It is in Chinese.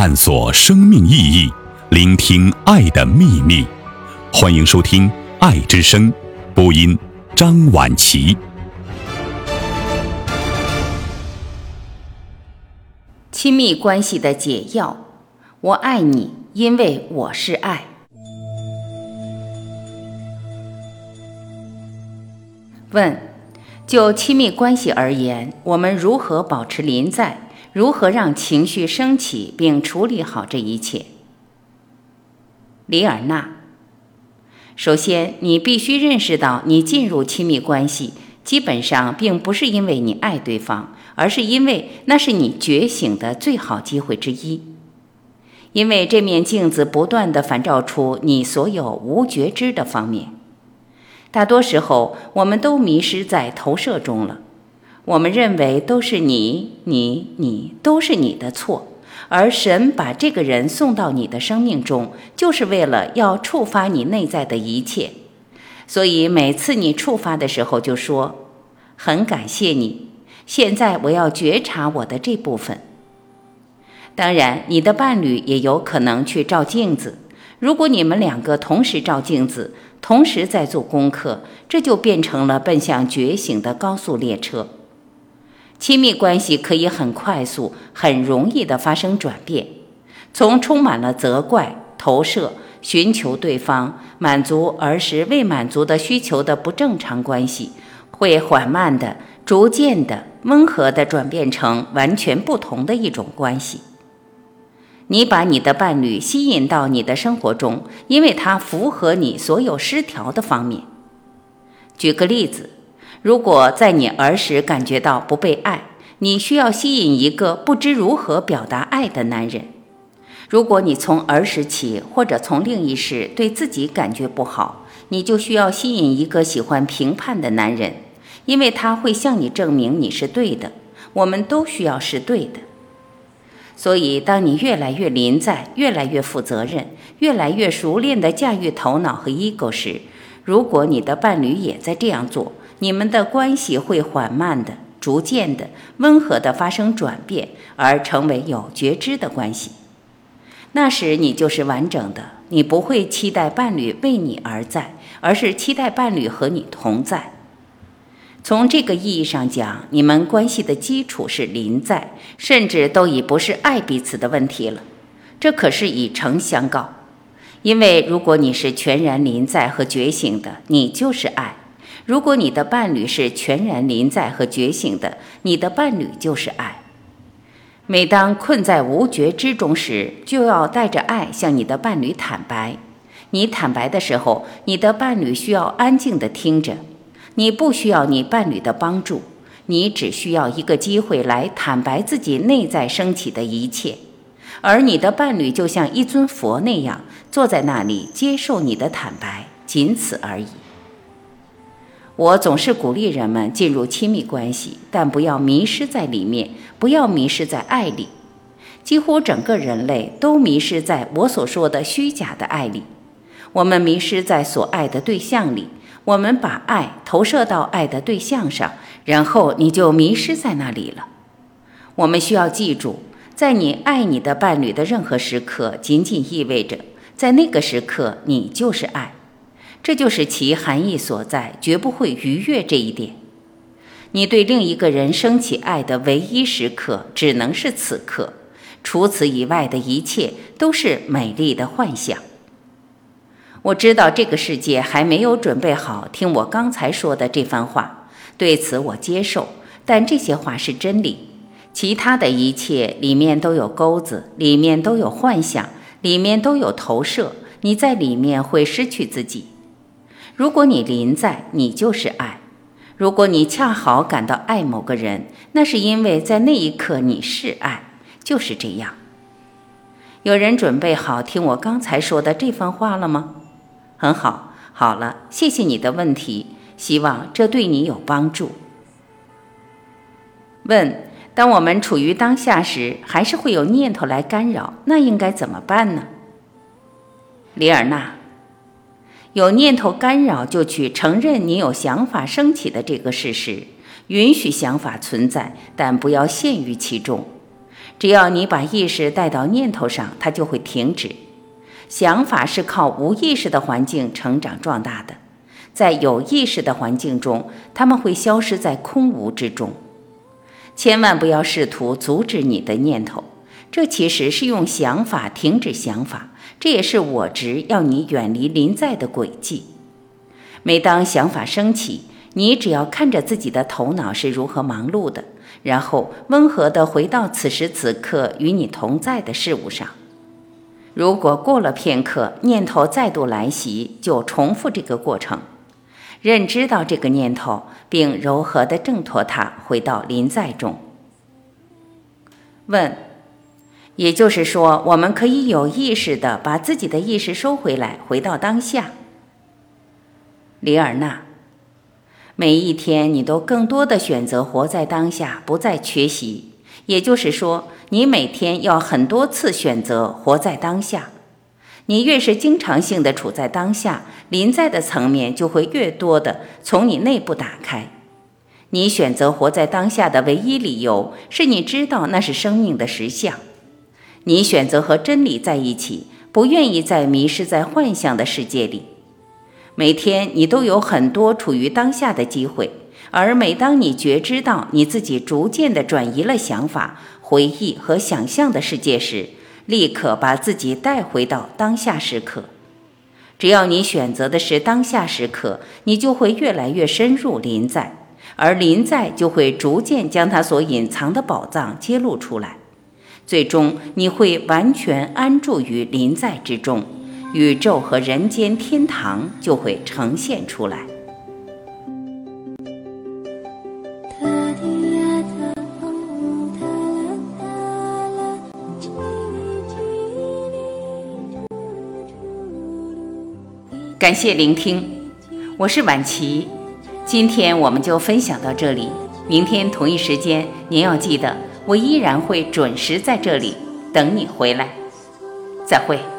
探索生命意义，聆听爱的秘密。欢迎收听《爱之声》，播音张婉琪。亲密关系的解药，我爱你，因为我是爱。问：就亲密关系而言，我们如何保持临在？如何让情绪升起并处理好这一切？里尔纳。首先，你必须认识到，你进入亲密关系，基本上并不是因为你爱对方，而是因为那是你觉醒的最好机会之一。因为这面镜子不断地反照出你所有无觉知的方面。大多时候，我们都迷失在投射中了。我们认为都是你、你、你都是你的错，而神把这个人送到你的生命中，就是为了要触发你内在的一切。所以每次你触发的时候，就说：“很感谢你。”现在我要觉察我的这部分。当然，你的伴侣也有可能去照镜子。如果你们两个同时照镜子，同时在做功课，这就变成了奔向觉醒的高速列车。亲密关系可以很快速、很容易地发生转变，从充满了责怪、投射、寻求对方满足儿时未满足的需求的不正常关系，会缓慢的、逐渐的、温和地转变成完全不同的一种关系。你把你的伴侣吸引到你的生活中，因为他符合你所有失调的方面。举个例子。如果在你儿时感觉到不被爱，你需要吸引一个不知如何表达爱的男人。如果你从儿时起或者从另一世对自己感觉不好，你就需要吸引一个喜欢评判的男人，因为他会向你证明你是对的。我们都需要是对的。所以，当你越来越临在，越来越负责任，越来越熟练地驾驭头脑和 ego 时，如果你的伴侣也在这样做，你们的关系会缓慢的、逐渐的、温和的发生转变，而成为有觉知的关系。那时你就是完整的，你不会期待伴侣为你而在，而是期待伴侣和你同在。从这个意义上讲，你们关系的基础是临在，甚至都已不是爱彼此的问题了。这可是以诚相告，因为如果你是全然临在和觉醒的，你就是爱。如果你的伴侣是全然临在和觉醒的，你的伴侣就是爱。每当困在无觉之中时，就要带着爱向你的伴侣坦白。你坦白的时候，你的伴侣需要安静地听着。你不需要你伴侣的帮助，你只需要一个机会来坦白自己内在升起的一切，而你的伴侣就像一尊佛那样坐在那里接受你的坦白，仅此而已。我总是鼓励人们进入亲密关系，但不要迷失在里面，不要迷失在爱里。几乎整个人类都迷失在我所说的虚假的爱里。我们迷失在所爱的对象里，我们把爱投射到爱的对象上，然后你就迷失在那里了。我们需要记住，在你爱你的伴侣的任何时刻，仅仅意味着在那个时刻你就是爱。这就是其含义所在，绝不会逾越这一点。你对另一个人升起爱的唯一时刻，只能是此刻，除此以外的一切都是美丽的幻想。我知道这个世界还没有准备好听我刚才说的这番话，对此我接受。但这些话是真理，其他的一切里面都有钩子，里面都有幻想，里面都有投射。你在里面会失去自己。如果你临在，你就是爱；如果你恰好感到爱某个人，那是因为在那一刻你是爱，就是这样。有人准备好听我刚才说的这番话了吗？很好，好了，谢谢你的问题，希望这对你有帮助。问：当我们处于当下时，还是会有念头来干扰，那应该怎么办呢？李尔纳。有念头干扰，就去承认你有想法升起的这个事实，允许想法存在，但不要陷于其中。只要你把意识带到念头上，它就会停止。想法是靠无意识的环境成长壮大的，在有意识的环境中，它们会消失在空无之中。千万不要试图阻止你的念头，这其实是用想法停止想法，这也是我执要你远离临在的轨迹。每当想法升起，你只要看着自己的头脑是如何忙碌的，然后温和地回到此时此刻与你同在的事物上。如果过了片刻，念头再度来袭，就重复这个过程，认知到这个念头，并柔和地挣脱它，回到临在中。问，也就是说，我们可以有意识地把自己的意识收回来，回到当下。里尔纳。每一天，你都更多的选择活在当下，不再缺席。也就是说，你每天要很多次选择活在当下。你越是经常性的处在当下，临在的层面就会越多的从你内部打开。你选择活在当下的唯一理由是你知道那是生命的实相。你选择和真理在一起，不愿意再迷失在幻象的世界里。每天你都有很多处于当下的机会，而每当你觉知到你自己逐渐地转移了想法、回忆和想象的世界时，立刻把自己带回到当下时刻。只要你选择的是当下时刻，你就会越来越深入临在，而临在就会逐渐将它所隐藏的宝藏揭露出来，最终你会完全安住于临在之中。宇宙和人间天堂就会呈现出来。感谢聆听，我是晚琪，今天我们就分享到这里。明天同一时间，您要记得，我依然会准时在这里等你回来。再会。